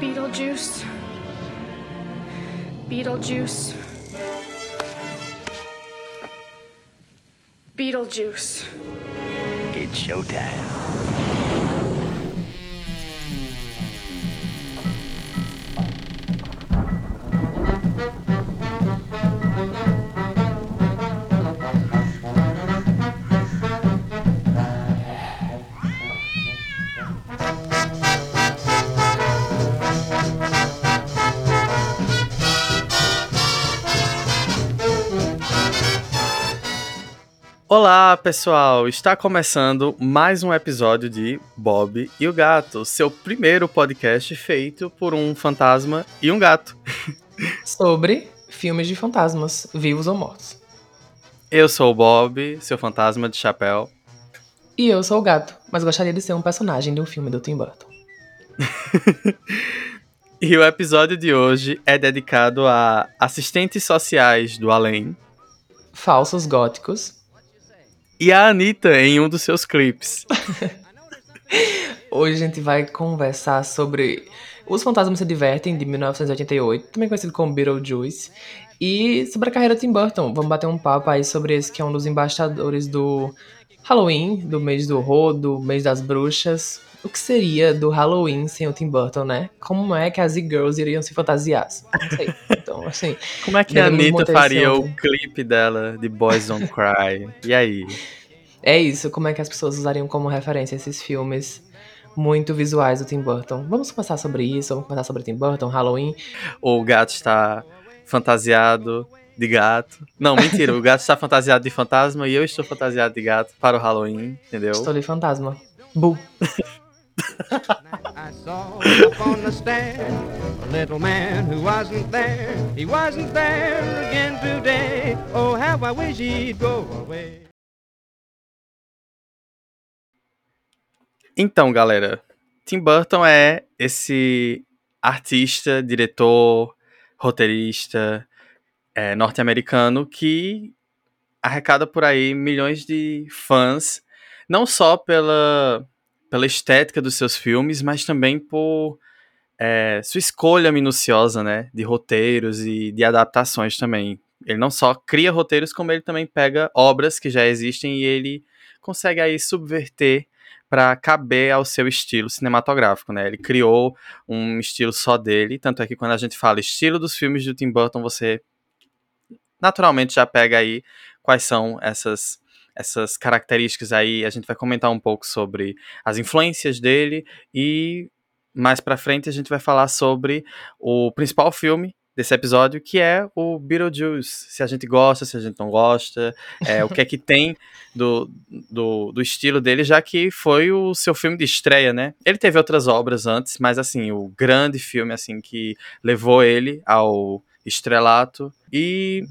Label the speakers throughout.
Speaker 1: Beetlejuice. Beetlejuice. Beetlejuice.
Speaker 2: It's showtime.
Speaker 3: Olá, pessoal! Está começando mais um episódio de Bob e o Gato, seu primeiro podcast feito por um fantasma e um gato.
Speaker 4: sobre filmes de fantasmas, vivos ou mortos.
Speaker 3: Eu sou o Bob, seu fantasma de chapéu.
Speaker 4: E eu sou o gato, mas gostaria de ser um personagem de um filme do Tim Burton.
Speaker 3: E o episódio de hoje é dedicado a assistentes sociais do além
Speaker 4: Falsos góticos.
Speaker 3: E a Anitta em um dos seus clipes.
Speaker 4: Hoje a gente vai conversar sobre Os Fantasmas Se Divertem, de 1988, também conhecido como Beetlejuice, e sobre a carreira de Tim Burton. Vamos bater um papo aí sobre esse que é um dos embaixadores do Halloween, do mês do horror, do mês das bruxas. O que seria do Halloween sem o Tim Burton, né? Como é que as e-girls iriam se fantasiar? Não sei. Então, assim,
Speaker 3: Como é que a Anitta faria o clipe dela de Boys Don't Cry? E aí?
Speaker 4: É isso, como é que as pessoas usariam como referência esses filmes muito visuais do Tim Burton. Vamos conversar sobre isso, vamos conversar sobre Tim Burton, Halloween.
Speaker 3: O gato está fantasiado de gato. Não, mentira, o gato está fantasiado de fantasma e eu estou fantasiado de gato para o Halloween, entendeu?
Speaker 4: Estou ali fantasma. Bu.
Speaker 3: Então, galera, Tim Burton é esse artista, diretor, roteirista é, norte-americano que arrecada por aí milhões de fãs, não só pela, pela estética dos seus filmes, mas também por é, sua escolha minuciosa, né, de roteiros e de adaptações também. Ele não só cria roteiros, como ele também pega obras que já existem e ele consegue aí subverter para caber ao seu estilo cinematográfico, né? Ele criou um estilo só dele, tanto é que quando a gente fala estilo dos filmes do Tim Burton, você naturalmente já pega aí quais são essas essas características aí. A gente vai comentar um pouco sobre as influências dele e mais para frente a gente vai falar sobre o principal filme desse episódio, que é o Beetlejuice. Se a gente gosta, se a gente não gosta, é, o que é que tem do, do, do estilo dele, já que foi o seu filme de estreia, né? Ele teve outras obras antes, mas assim, o grande filme assim que levou ele ao estrelato e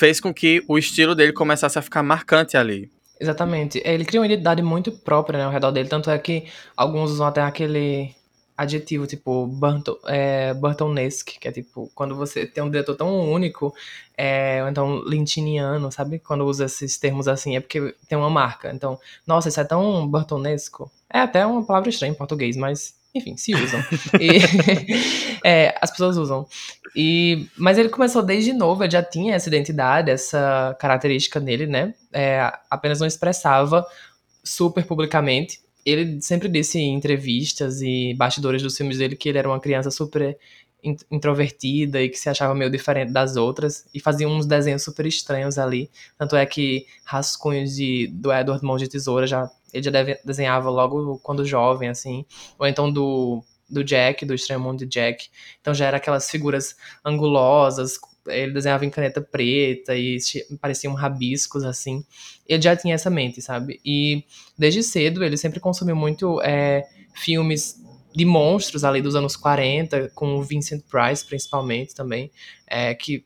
Speaker 3: fez com que o estilo dele começasse a ficar marcante ali.
Speaker 4: Exatamente. Ele cria uma identidade muito própria né, ao redor dele, tanto é que alguns usam até aquele adjetivo, tipo, Burton, é, Burtonesque, que é tipo, quando você tem um diretor tão único, é, ou então lintiniano, sabe? Quando usa esses termos assim, é porque tem uma marca. Então, nossa, isso é tão Burtonesco. É até uma palavra estranha em português, mas, enfim, se usam. E, é, as pessoas usam. E, mas ele começou desde novo, ele já tinha essa identidade, essa característica nele, né? É, apenas não expressava super publicamente. Ele sempre disse em entrevistas e bastidores dos filmes dele que ele era uma criança super in- introvertida e que se achava meio diferente das outras e fazia uns desenhos super estranhos ali. Tanto é que rascunhos de, do Edward Mão de Tesoura já ele já deve- desenhava logo quando jovem, assim. Ou então do, do Jack, do Estranho Mundo de Jack. Então já era aquelas figuras angulosas, ele desenhava em caneta preta e pareciam rabiscos, assim. Ele já tinha essa mente, sabe? E desde cedo ele sempre consumiu muito é, filmes de monstros ali dos anos 40, com o Vincent Price principalmente também, é, que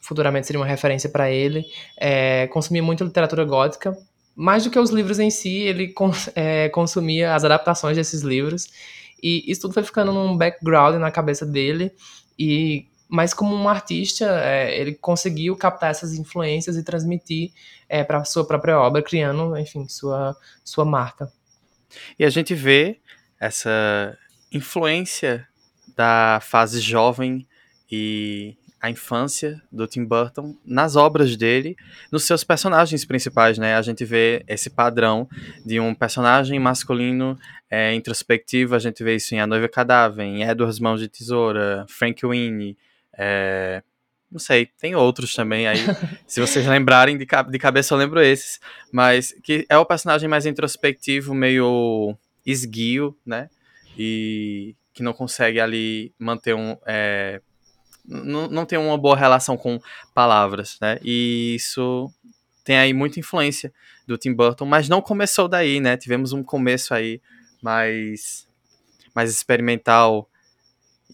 Speaker 4: futuramente seria uma referência para ele. É, consumia muito literatura gótica, mais do que os livros em si, ele é, consumia as adaptações desses livros. E isso tudo foi ficando num background na cabeça dele. E mas como um artista, é, ele conseguiu captar essas influências e transmitir é, para sua própria obra, criando, enfim, sua, sua marca.
Speaker 3: E a gente vê essa influência da fase jovem e a infância do Tim Burton nas obras dele, nos seus personagens principais, né? A gente vê esse padrão de um personagem masculino é, introspectivo, a gente vê isso em A Noiva Cadáver, em Edward Mãos de Tesoura, Frank Winnie, é, não sei, tem outros também aí. se vocês lembrarem de, de cabeça, eu lembro esses. Mas que é o personagem mais introspectivo, meio esguio, né? E que não consegue ali manter um. É, não, tem uma boa relação com palavras, né? E isso tem aí muita influência do Tim Burton, mas não começou daí, né? Tivemos um começo aí mais, mais experimental.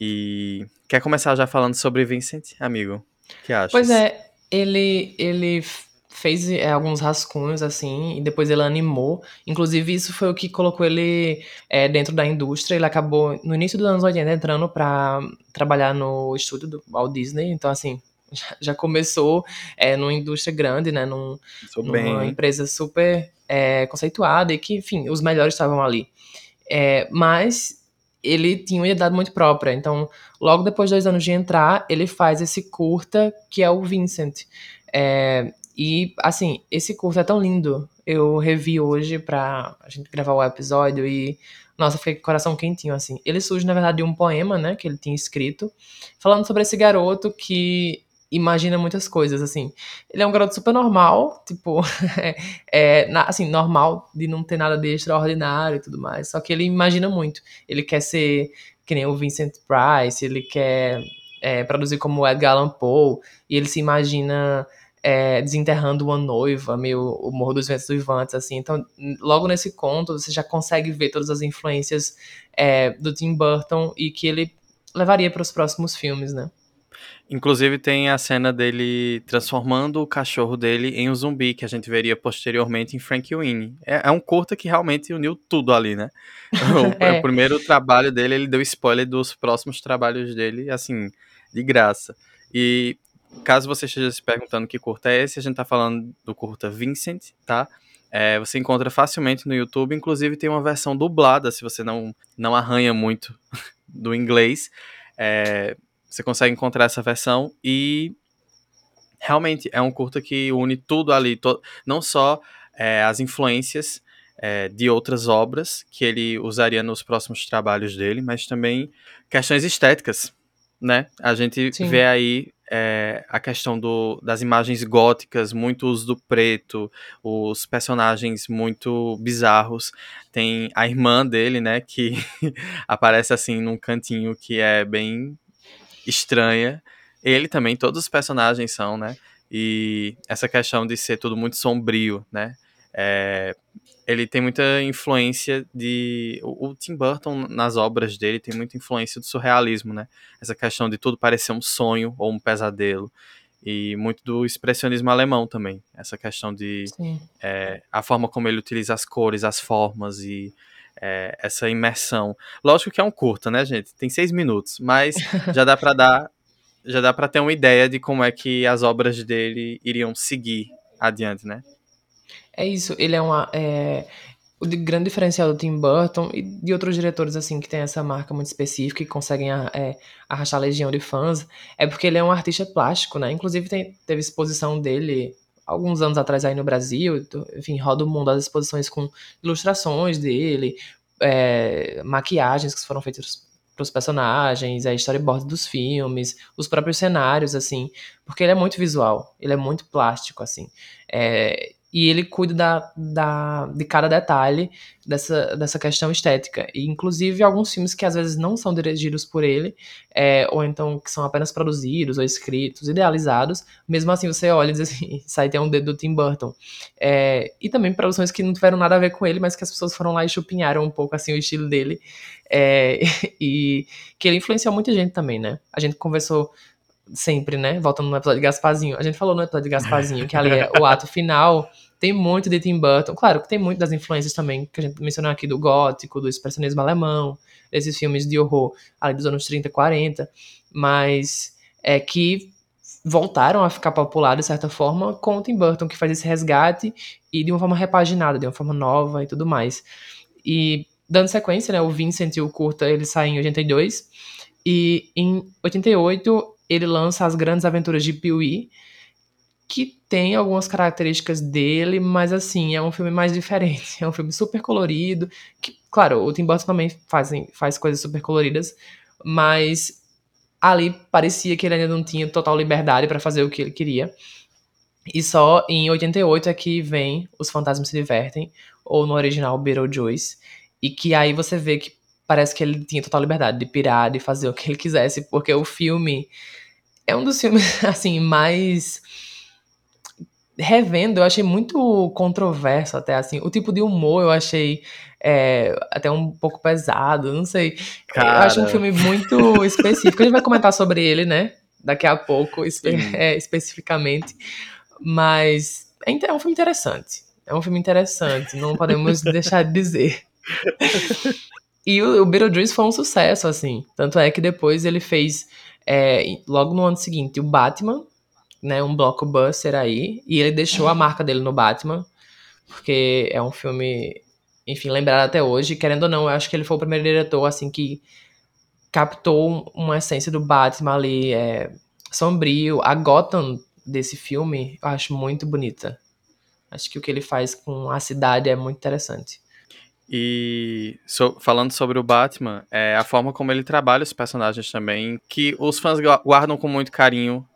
Speaker 3: E quer começar já falando sobre Vincent, amigo? Que acha?
Speaker 4: Pois é, ele, ele fez é, alguns rascunhos, assim, e depois ele animou. Inclusive, isso foi o que colocou ele é, dentro da indústria. Ele acabou, no início dos anos 80, entrando para trabalhar no estúdio do Walt Disney. Então, assim, já, já começou é, numa indústria grande, né? Num, numa empresa super é, conceituada e que, enfim, os melhores estavam ali. É, mas ele tinha uma identidade muito própria. Então, logo depois de dois anos de entrar, ele faz esse curta que é o Vincent. É, e, assim, esse curta é tão lindo. Eu revi hoje pra a gente gravar o episódio e, nossa, fiquei com o coração quentinho, assim. Ele surge, na verdade, de um poema, né, que ele tinha escrito, falando sobre esse garoto que imagina muitas coisas, assim. Ele é um garoto super normal, tipo, é, assim, normal de não ter nada de extraordinário e tudo mais. Só que ele imagina muito. Ele quer ser que nem o Vincent Price, ele quer é, produzir como o Edgar Allan Poe, e ele se imagina é, desenterrando uma noiva, meio o Morro dos Ventos Uivantes, assim. Então, logo nesse conto, você já consegue ver todas as influências é, do Tim Burton e que ele levaria para os próximos filmes, né?
Speaker 3: Inclusive tem a cena dele transformando o cachorro dele em um zumbi, que a gente veria posteriormente em Frank Winnie. É, é um curta que realmente uniu tudo ali, né? O, é. o, primeiro trabalho dele, ele deu spoiler dos próximos trabalhos dele, assim, de graça. E caso você esteja se perguntando que curta é esse, a gente tá falando do curta Vincent, tá? É, você encontra facilmente no YouTube, inclusive tem uma versão dublada, se você não, não arranha muito do inglês. É, você consegue encontrar essa versão e realmente é um curta que une tudo ali, to não só é, as influências é, de outras obras que ele usaria nos próximos trabalhos dele, mas também questões estéticas, né? A gente Sim. vê aí é, a questão do, das imagens góticas, muito uso do preto, os personagens muito bizarros. Tem a irmã dele, né, que aparece assim num cantinho que é bem estranha. Ele também, todos os personagens são, né? E essa questão de ser tudo muito sombrio, né? É, ele tem muita influência de. O, Tim Burton, nas obras dele, tem muita influência do surrealismo, né? Essa questão de tudo parecer um sonho ou um pesadelo. E muito do expressionismo alemão também. Essa questão de. É, a forma como ele utiliza as cores, as formas e. É, essa imersão. Lógico que é um curta, né, gente? Tem seis minutos, mas já dá para dar. Já dá para ter uma ideia de como é que as obras dele iriam seguir adiante, né?
Speaker 4: É isso, ele é uma. É, o grande diferencial do Tim Burton e de outros diretores assim que tem essa marca muito específica e conseguem é, arrastar legião de fãs é porque ele é um artista plástico, né? Inclusive tem, teve exposição dele alguns anos atrás aí no Brasil, enfim, roda o mundo as exposições com ilustrações dele, é, maquiagens que foram feitas para os personagens, a storyboard dos filmes, os próprios cenários, assim, porque ele é muito visual, ele é muito plástico, assim. É, e ele cuida da, da, de cada detalhe dessa, dessa questão estética. E, inclusive, alguns filmes que às vezes não são dirigidos por ele, é, ou então que são apenas produzidos ou escritos, idealizados, mesmo assim você olha e diz assim, sai tem um dedo do Tim Burton. É, e também produções que não tiveram nada a ver com ele, mas que as pessoas foram lá e chupinharam um pouco assim o estilo dele. É, e que ele influenciou muita gente também, né? A gente conversou sempre, né? Voltando no episódio de Gasparzinho. A gente falou no episódio de Gasparzinho que ali é o ato final. Tem muito de Tim Burton. Claro que tem muito das influências também, que a gente mencionou aqui, do gótico, do expressionismo alemão, desses filmes de horror ali dos anos 30, 40. Mas é que voltaram a ficar populares, de certa forma, com o Tim Burton, que faz esse resgate e de uma forma repaginada, de uma forma nova e tudo mais. E dando sequência, né, o Vincent e o Curta, eles saem em 82, E em 88 ele lança As Grandes Aventuras de Pee-wee, que tem algumas características dele, mas assim, é um filme mais diferente. É um filme super colorido. Que, claro, o Tim Burton também faz, faz coisas super coloridas, mas ali parecia que ele ainda não tinha total liberdade para fazer o que ele queria. E só em 88 é que vem Os Fantasmas Se Divertem, ou no original Beetlejuice, e que aí você vê que parece que ele tinha total liberdade de pirar, de fazer o que ele quisesse, porque o filme é um dos filmes, assim, mais revendo, eu achei muito controverso até, assim. O tipo de humor eu achei é, até um pouco pesado, não sei.
Speaker 3: Cara.
Speaker 4: Eu acho um filme muito específico. A gente vai comentar sobre ele, né? Daqui a pouco, espe é, especificamente. Mas é, é um filme interessante. É um filme interessante, não podemos deixar de dizer. E o, o Beetlejuice foi um sucesso, assim. Tanto é que depois ele fez, é, logo no ano seguinte, o Batman, né, um blockbuster aí, e ele deixou a marca dele no Batman, porque é um filme, enfim, lembrado até hoje. Querendo ou não, eu acho que ele foi o primeiro diretor, assim, que captou uma essência do Batman ali, é, sombrio. A Gotham desse filme eu acho muito bonita. Acho que o que ele faz com a cidade é muito interessante.
Speaker 3: E so, falando sobre o Batman, é a forma como ele trabalha os personagens também, que os fãs guardam com muito carinho.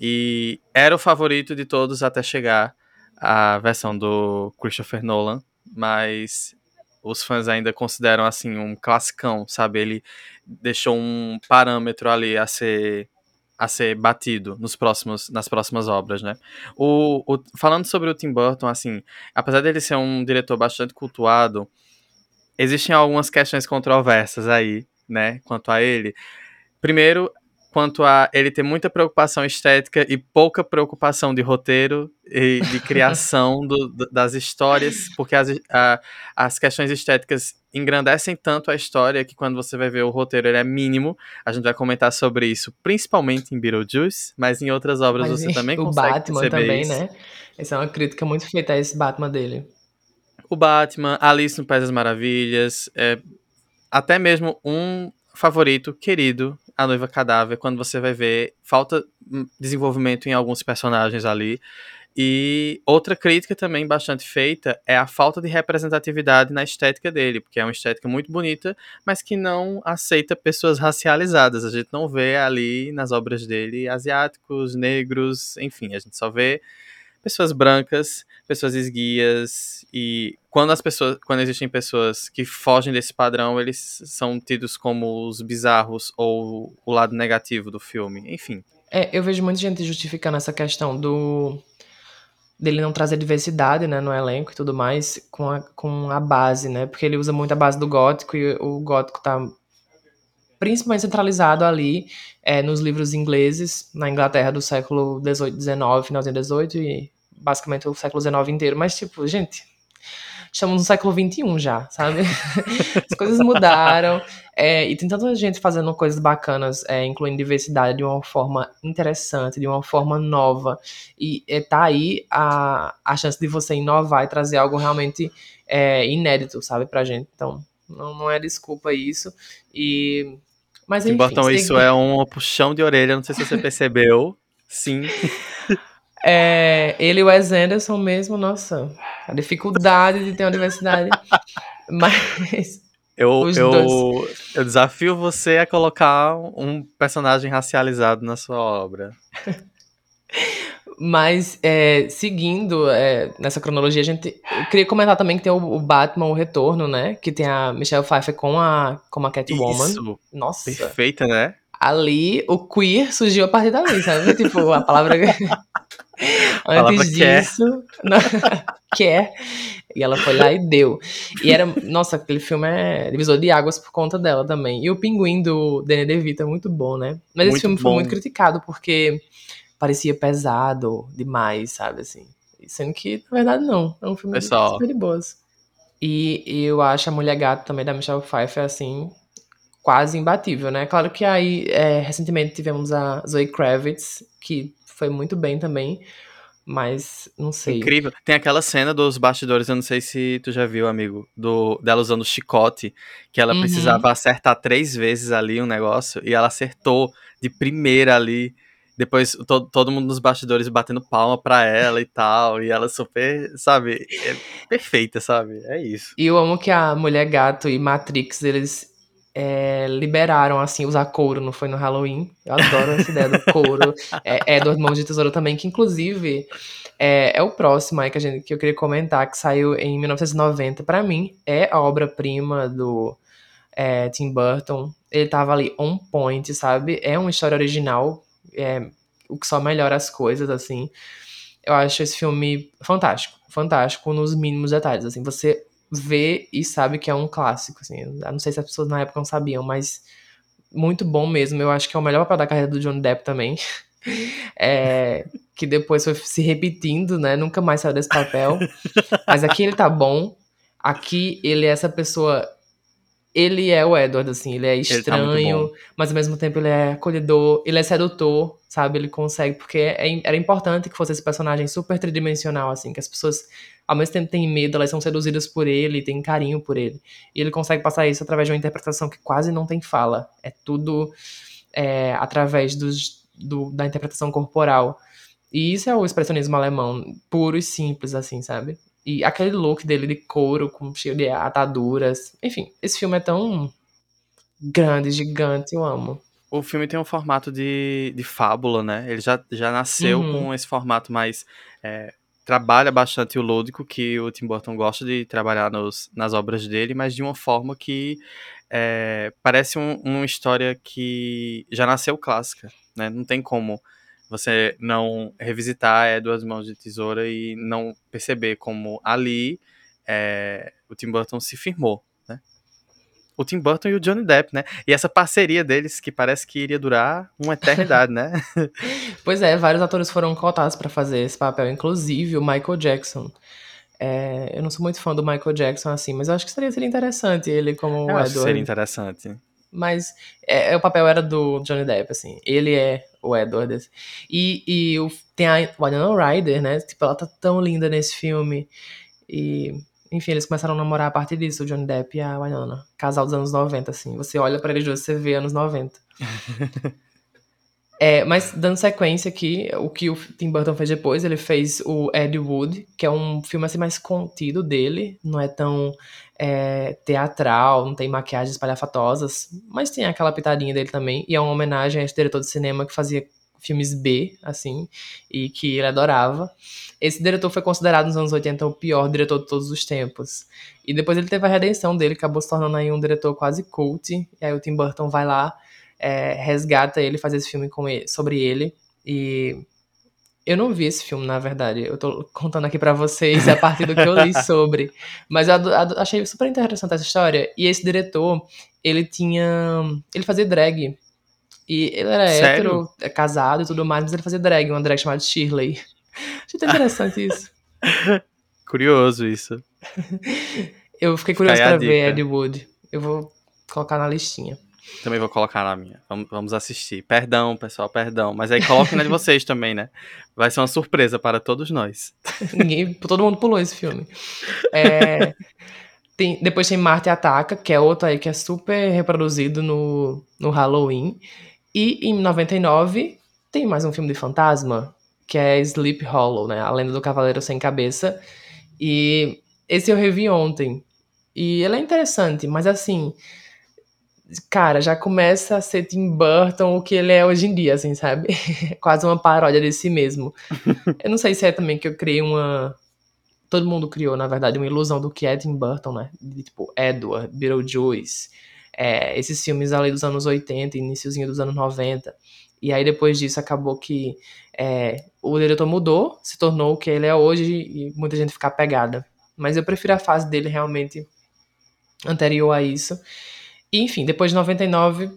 Speaker 3: E era o favorito de todos até chegar a versão do Christopher Nolan, mas os fãs ainda consideram assim um classicão, sabe? Ele deixou um parâmetro ali a ser a ser batido nos próximos, nas próximas obras, né? O, o, falando sobre o Tim Burton, assim, apesar dele ser um diretor bastante cultuado, existem algumas questões controversas aí, né, quanto a ele. Primeiro, quanto a ele ter muita preocupação estética e pouca preocupação de roteiro e de criação do, do, das histórias, porque as, a, as questões estéticas engrandecem tanto a história que quando você vai ver o roteiro ele é mínimo. A gente vai comentar sobre isso, principalmente em Beetlejuice, mas em outras obras
Speaker 4: Mas
Speaker 3: você também
Speaker 4: o
Speaker 3: consegue
Speaker 4: Batman
Speaker 3: perceber
Speaker 4: também,
Speaker 3: isso.
Speaker 4: né? Essa é uma crítica muito feita a esse Batman dele.
Speaker 3: O Batman, Alice no País das Maravilhas, é, até mesmo um favorito querido, A Noiva Cadáver, quando você vai ver, falta desenvolvimento em alguns personagens ali. E outra crítica também bastante feita é a falta de representatividade na estética dele, porque é uma estética muito bonita, mas que não aceita pessoas racializadas. A gente não vê ali nas obras dele asiáticos, negros, enfim, a gente só vê pessoas brancas, pessoas esguias e quando as pessoas, quando existem pessoas que fogem desse padrão, eles são tidos como os bizarros ou o lado negativo do filme, enfim.
Speaker 4: É, eu vejo muita gente justificando essa questão do dele não trazer diversidade, né, no elenco e tudo mais, com a, com a base, né, porque ele usa muito a base do gótico e o gótico tá principalmente centralizado ali é, nos livros ingleses, na Inglaterra do século XVIII, XIX, finalzinho XVIII e basicamente o século XIX inteiro. Mas, tipo, gente, estamos no século XXI já, sabe? As coisas mudaram é, e tem tanta gente fazendo coisas bacanas, é, incluindo diversidade de uma forma interessante, de uma forma nova. E é, tá aí a, a chance de você inovar e trazer algo realmente é, inédito, sabe, pra gente. Então, não, não é desculpa isso. E mas enfim, tem
Speaker 3: isso é um puxão de orelha, não sei se você percebeu. Sim.
Speaker 4: É, ele e o Wes Anderson mesmo, nossa, a dificuldade de ter uma diversidade. Mas
Speaker 3: Eu, eu,
Speaker 4: dois.
Speaker 3: eu desafio você a colocar um personagem racializado na sua obra.
Speaker 4: Mas, é, seguindo é, nessa cronologia, a gente. Eu queria comentar também que tem o, o Batman, o Retorno, né? Que tem a Michelle Pfeiffer com a, com a Catwoman.
Speaker 3: Isso,
Speaker 4: Nossa,
Speaker 3: perfeita, né?
Speaker 4: ali o queer surgiu a partir dali, sabe? tipo, a palavra.
Speaker 3: palavra
Speaker 4: Antes
Speaker 3: quer.
Speaker 4: disso. quer. E ela foi lá e deu. E era. Nossa, aquele filme é divisor de águas por conta dela também. E o Pinguim do Danny DeVito é muito bom, né? Mas esse
Speaker 3: Muito
Speaker 4: filme foi
Speaker 3: bom.
Speaker 4: muito criticado porque parecia pesado demais, sabe? Assim. Sendo que, na verdade, não. É um filme
Speaker 3: Pessoal.
Speaker 4: super de boas. E eu acho a Mulher Gato também da Michelle Pfeiffer, assim, quase imbatível, né? Claro que aí, é, recentemente tivemos a Zoe Kravitz, que foi muito bem também, Mas não sei.
Speaker 3: Incrível. Tem aquela cena dos bastidores, eu não sei se tu já viu, amigo, do, dela usando chicote, que ela
Speaker 4: Uhum.
Speaker 3: precisava acertar três vezes ali um negócio, e ela acertou de primeira ali. Depois to, todo mundo nos bastidores batendo palma pra ela e tal, e ela super, sabe, é perfeita, sabe? É isso.
Speaker 4: E eu amo que a Mulher Gato e Matrix, eles é, liberaram, assim, usar couro, não foi no Halloween? Eu adoro essa ideia do couro. É, Edward Mãos de Tesouro também, que inclusive é, é o próximo aí que, a gente, que eu queria comentar, que saiu em 1990. Pra mim, é a obra-prima do é, Tim Burton. Ele tava ali on point, sabe? É uma história original, é, o que só melhora as coisas, assim. Eu acho esse filme fantástico, fantástico nos mínimos detalhes, assim, você vê e sabe que é um clássico, assim, eu não sei se as pessoas na época não sabiam, mas muito bom mesmo, eu acho que é o melhor papel da carreira do Johnny Depp também, é, que depois foi se repetindo, né, nunca mais saiu desse papel, mas aqui ele tá bom, aqui ele é essa pessoa ele é o Edward, assim, ele é
Speaker 3: tá
Speaker 4: estranho,
Speaker 3: bom.
Speaker 4: mas ao mesmo tempo ele é acolhedor, ele é sedutor, sabe? Ele consegue, porque é- era importante que fosse esse personagem super tridimensional, assim, que as pessoas ao mesmo tempo têm medo, elas são seduzidas por ele, têm carinho por ele. E ele consegue passar isso através de uma interpretação que quase não tem fala. É tudo é, através dos, do- da interpretação corporal. E isso é o expressionismo alemão, puro e simples, assim, sabe? E aquele look dele de couro, com cheio de ataduras. Enfim, esse filme é tão grande, gigante, eu amo.
Speaker 3: O filme tem um formato de, de fábula, né? Ele já, já nasceu
Speaker 4: Uhum.
Speaker 3: com esse formato mais. é, trabalha bastante o lúdico, que o Tim Burton gosta de trabalhar nos, nas obras dele, mas de uma forma que é, parece um- uma história que já nasceu clássica, né? Não tem como você não revisitar Edward Mãos de Tesoura e não perceber como ali é, o Tim Burton se firmou, né? O Tim Burton e o Johnny Depp, né? E essa parceria deles que parece que iria durar uma eternidade, né?
Speaker 4: Pois é, vários atores foram cotados pra fazer esse papel, inclusive o Michael Jackson. É, eu não sou muito fã do Michael Jackson, assim, mas eu acho que seria, seria interessante ele como
Speaker 3: Eu acho que seria interessante.
Speaker 4: Mas é, é, o papel era do Johnny Depp, assim. Ele é o Edward. assim. E, e o, tem a Winona Ryder, né? Tipo, ela tá tão linda nesse filme. E, enfim, eles começaram a namorar a partir disso, o Johnny Depp e a Winona. Casal dos anos 90, assim. Você olha pra eles dois, você vê anos 90. É, mas dando sequência aqui, o que o Tim Burton fez depois, ele fez o Ed Wood, que é um filme assim mais contido dele, não é tão é, teatral, não tem maquiagens palhafatosas, mas tem aquela pitadinha dele também, e é uma homenagem a esse diretor de cinema que fazia filmes B, assim, e que ele adorava. Esse diretor foi considerado nos anos 80 o pior diretor de todos os tempos. E depois ele teve a redenção dele, acabou se tornando aí um diretor quase cult, e aí o Tim Burton vai lá é, resgata ele, faz esse filme com ele, sobre ele. E eu não vi esse filme, na verdade. Eu tô contando aqui pra vocês a partir do que eu li sobre. Mas eu achei super interessante essa história. E esse diretor, ele tinha. Ele fazia drag. E ele era
Speaker 3: Sério?
Speaker 4: hétero, é, casado e tudo mais, mas ele fazia drag, uma drag chamada Shirley. Achei tão interessante isso.
Speaker 3: Curioso isso.
Speaker 4: Eu fiquei curioso
Speaker 3: aí a
Speaker 4: pra ver. Ed Wood. Eu vou colocar na listinha.
Speaker 3: Também vou colocar na minha. Vamos, assistir. Perdão, pessoal, perdão. Mas aí coloquem na de vocês também, né? Vai ser uma surpresa para todos nós.
Speaker 4: Ninguém, todo mundo pulou esse filme. É, tem- depois tem Marte Ataca, que é outro aí que é super reproduzido no, no Halloween. E em 99 tem mais um filme de fantasma, que é Sleep Hollow, né? A Lenda do Cavaleiro Sem Cabeça. E esse eu revi ontem. E ele é interessante, mas assim. Cara, já começa a ser Tim Burton o que ele é hoje em dia, assim, sabe? Quase uma paródia de si mesmo. eu não sei se é também que eu criei uma. Todo mundo criou, na verdade, uma ilusão do que é Tim Burton, né? De, tipo, Edward, Beetlejuice, é, esses filmes ali dos anos 80, iníciozinho dos anos 90. E aí depois disso acabou que é, o diretor mudou, se tornou o que ele é hoje e muita gente fica apegada. Mas eu prefiro a fase dele realmente anterior a isso. E, enfim, depois de 99,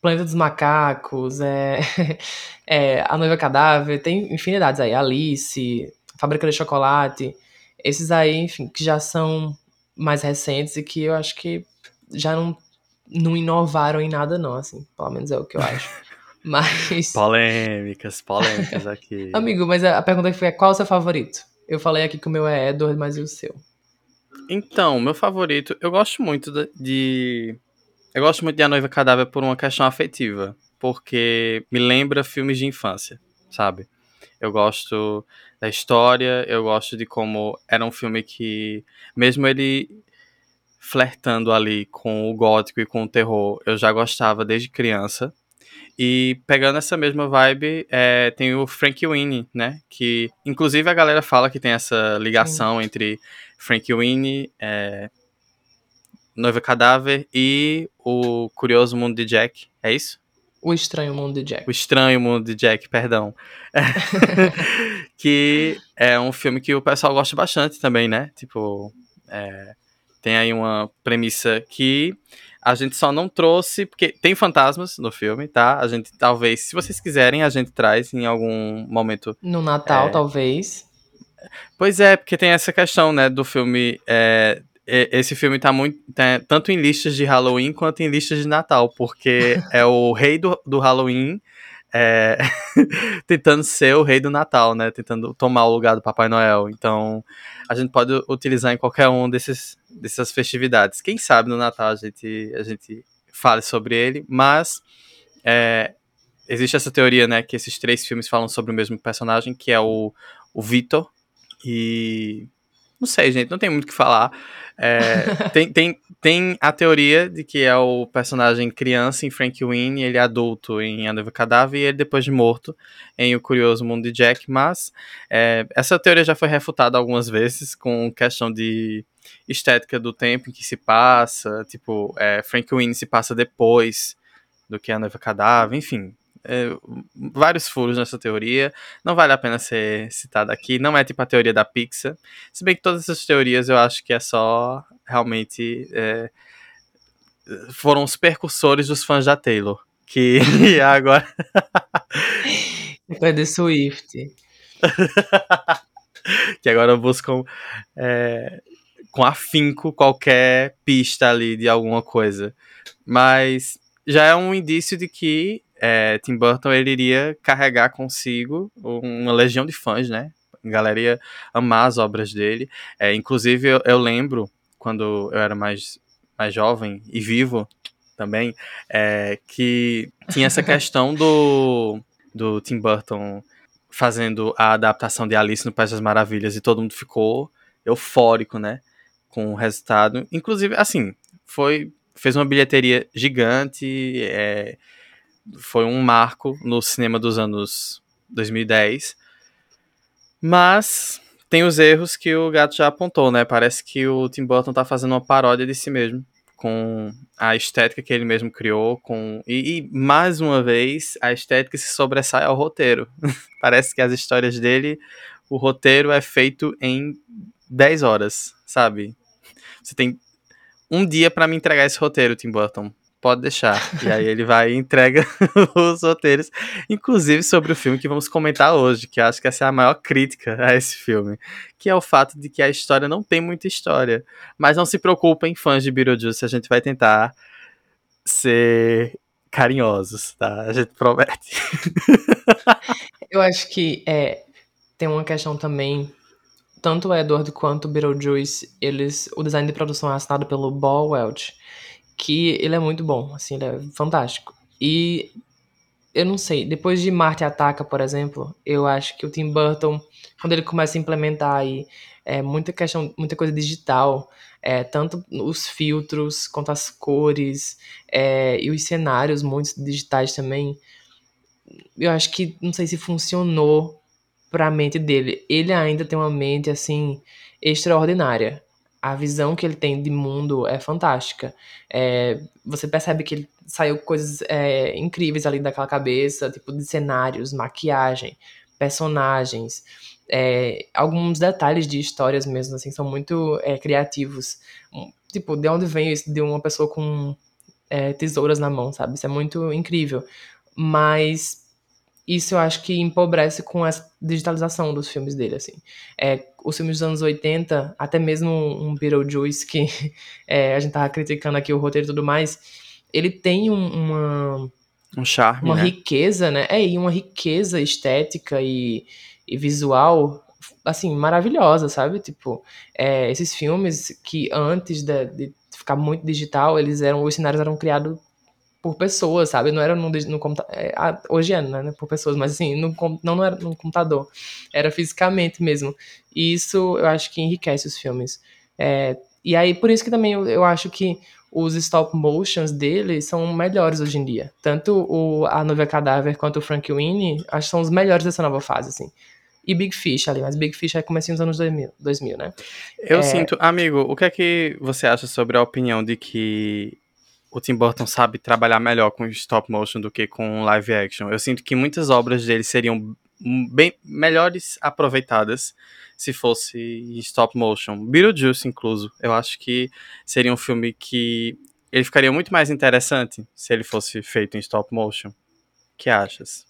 Speaker 4: Planeta dos Macacos, é, é, A Noiva Cadáver, tem infinidades aí, Alice, Fábrica de Chocolate, esses aí, enfim, que já são mais recentes e que eu acho que já não, não inovaram em nada não, assim, pelo menos é o que eu acho. Mas.
Speaker 3: Polêmicas, polêmicas aqui.
Speaker 4: Amigo, mas a pergunta que foi é qual o seu favorito? Eu falei aqui que o meu é Edward, mas e o seu?
Speaker 3: Então, meu favorito, eu gosto muito de. Eu gosto muito de A Noiva Cadáver por uma questão afetiva. Porque me lembra filmes de infância, sabe? Eu gosto da história, eu gosto de como era um filme que, mesmo ele flertando ali com o gótico e com o terror, eu já gostava desde criança. E pegando essa mesma vibe, é, tem o Frank Winnie, né? Que inclusive a galera fala que tem essa ligação entre Frank Winnie, é, Noiva Cadáver e o Curioso Mundo de Jack. É isso?
Speaker 4: O Estranho Mundo de Jack.
Speaker 3: O Estranho Mundo de Jack, perdão. que é um filme que o pessoal gosta bastante também, né? Tipo, é, tem aí uma premissa que a gente só não trouxe, porque tem fantasmas no filme, tá? A gente talvez, se vocês quiserem, a gente traz em algum momento.
Speaker 4: No Natal,
Speaker 3: É.
Speaker 4: talvez.
Speaker 3: Pois é, porque tem essa questão, né, do filme. é, esse filme tá muito. tá tanto em listas de Halloween quanto em listas de Natal, porque é o rei do, do Halloween. é, tentando ser o rei do Natal, né? Tentando tomar o lugar do Papai Noel. Então, a gente pode utilizar em qualquer um desses, dessas festividades. Quem sabe no Natal a gente, a gente fale sobre ele, mas é, existe essa teoria, né, que esses três filmes falam sobre o mesmo personagem, que é o, o Vitor. E. Não sei, gente, não tem muito o que falar. É, tem, tem, tem a teoria de que é o personagem criança em Frank Winnie, ele é adulto em A Noiva Cadáver e ele depois de morto em O Curioso Mundo de Jack, mas é, essa teoria já foi refutada algumas vezes com questão de estética do tempo em que se passa, tipo, é, Frank Winnie se passa depois do que A Noiva Cadáver, enfim. É, vários furos nessa teoria, não vale a pena ser citada aqui, não é tipo a teoria da Pixar, se bem que todas essas teorias eu acho que é só realmente é, foram os percursores dos fãs da Taylor. Que agora.
Speaker 4: De Swift.
Speaker 3: que agora buscam é, com afinco qualquer pista ali de alguma coisa. Mas já é um indício de que é, Tim Burton ele iria carregar consigo uma legião de fãs, né? A galera ia amar as obras dele. É, inclusive, eu, eu lembro, quando eu era mais, mais jovem e vivo também, é, que tinha essa questão do, do Tim Burton fazendo a adaptação de Alice no País das Maravilhas e todo mundo ficou eufórico, né? Com o resultado. Inclusive, assim, foi fez uma bilheteria gigante, é, foi um marco no cinema dos anos 2010. Mas tem os erros que o gato já apontou, né? Parece que o Tim Burton tá fazendo uma paródia de si mesmo, com a estética que ele mesmo criou, com e, e mais uma vez a estética se sobressai ao roteiro. Parece que as histórias dele, o roteiro é feito em 10 horas, sabe? Você tem um dia para me entregar esse roteiro, Tim Burton. Pode deixar. E aí ele vai e entrega os roteiros, inclusive sobre o filme que vamos comentar hoje, que eu acho que essa é a maior crítica a esse filme, que é o fato de que a história não tem muita história. Mas não se preocupem, fãs de Beetlejuice, a gente vai tentar ser carinhosos, tá? A gente promete.
Speaker 4: Eu acho que é, tem uma questão também. Tanto o Edward quanto o Beetlejuice, eles, o design de produção é assinado pelo Ball Welch, que ele é muito bom, assim, ele é fantástico. E eu não sei, depois de Marte Ataca, por exemplo, eu acho que o Tim Burton, quando ele começa a implementar aí é, muita questão, muita coisa digital, é, tanto os filtros quanto as cores é, e os cenários muitos digitais também, eu acho que não sei se funcionou para a mente dele. Ele ainda tem uma mente assim extraordinária. A visão que ele tem de mundo é fantástica. É, você percebe que ele saiu coisas é, incríveis ali daquela cabeça, tipo de cenários, maquiagem, personagens, é, alguns detalhes de histórias mesmo, assim, são muito é, criativos. Tipo, de onde vem isso de uma pessoa com é, tesouras na mão, sabe? Isso é muito incrível. Mas isso eu acho que empobrece com essa digitalização dos filmes dele, assim. É, os filmes dos anos 80, até mesmo um Beetlejuice, que é, a gente tava criticando aqui o roteiro e tudo mais, ele tem um, uma,
Speaker 3: Um charme,
Speaker 4: uma
Speaker 3: né?
Speaker 4: riqueza, né? É, e uma riqueza estética e, e visual, assim, maravilhosa, sabe? Tipo, é, esses filmes que antes de, de ficar muito digital, eles eram, os cenários eram criados por pessoas, sabe? Não era no, no computador. É, hoje é, né? Por pessoas, mas assim, no, não, não era no computador. Era fisicamente mesmo. E isso eu acho que enriquece os filmes. É, e aí, por isso que também eu, eu acho que os stop motions dele são melhores hoje em dia. Tanto o A Noiva Cadáver quanto o Frank Winnie, acho que são os melhores dessa nova fase, assim. E Big Fish ali, mas Big Fish é comecinho dos anos 2000, 2000 né?
Speaker 3: Eu
Speaker 4: É.
Speaker 3: sinto, amigo, o que é que você acha sobre a opinião de que o Tim Burton sabe trabalhar melhor com stop motion do que com live action? Eu sinto que muitas obras dele seriam bem melhores aproveitadas se fosse stop motion. Beetlejuice, incluso. Eu acho que seria um filme que ele ficaria muito mais interessante se ele fosse feito em stop motion. O que achas?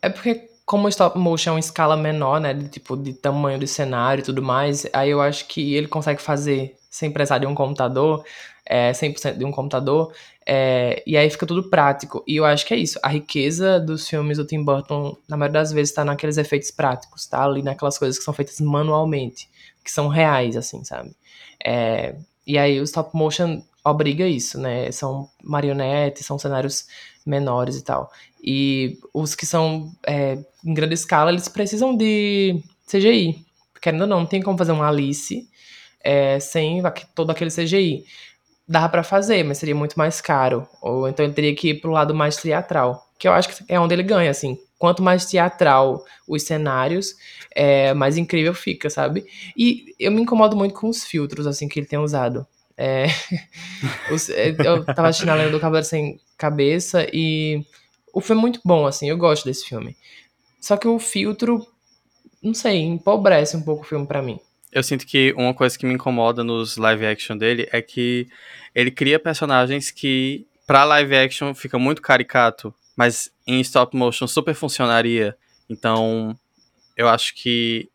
Speaker 4: É porque, como stop motion é uma escala menor, né? De tipo, de tamanho do cenário e tudo mais, aí eu acho que ele consegue fazer sem precisar de um computador, é, 100% de um computador, é, e aí fica tudo prático. E eu acho que é isso. A riqueza dos filmes do Tim Burton, na maioria das vezes, tá naqueles efeitos práticos, tá? Ali naquelas coisas que são feitas manualmente, que são reais, assim, sabe? É, e aí o stop motion obriga isso, né? São marionetes, são cenários menores e tal. E os que são é, em grande escala, eles precisam de CGI. Querendo ou não, não tem como fazer uma Alice é, sem todo aquele CGI. Dá pra fazer, mas seria muito mais caro. Ou então ele teria que ir pro lado mais teatral. Que eu acho que é onde ele ganha, assim. Quanto mais teatral os cenários, é, mais incrível fica, sabe? E eu me incomodo muito com os filtros, assim, que ele tem usado. É, os- é, eu tava assistindo a Lenda do Cavaleiro Sem Cabeça e o filme é muito bom, assim, eu gosto desse filme. Só que o filtro, não sei, empobrece um pouco o filme pra mim.
Speaker 3: Eu sinto que uma coisa que me incomoda nos live action dele é que ele cria personagens que pra live action fica muito caricato, mas em stop motion super funcionaria. Então, eu acho que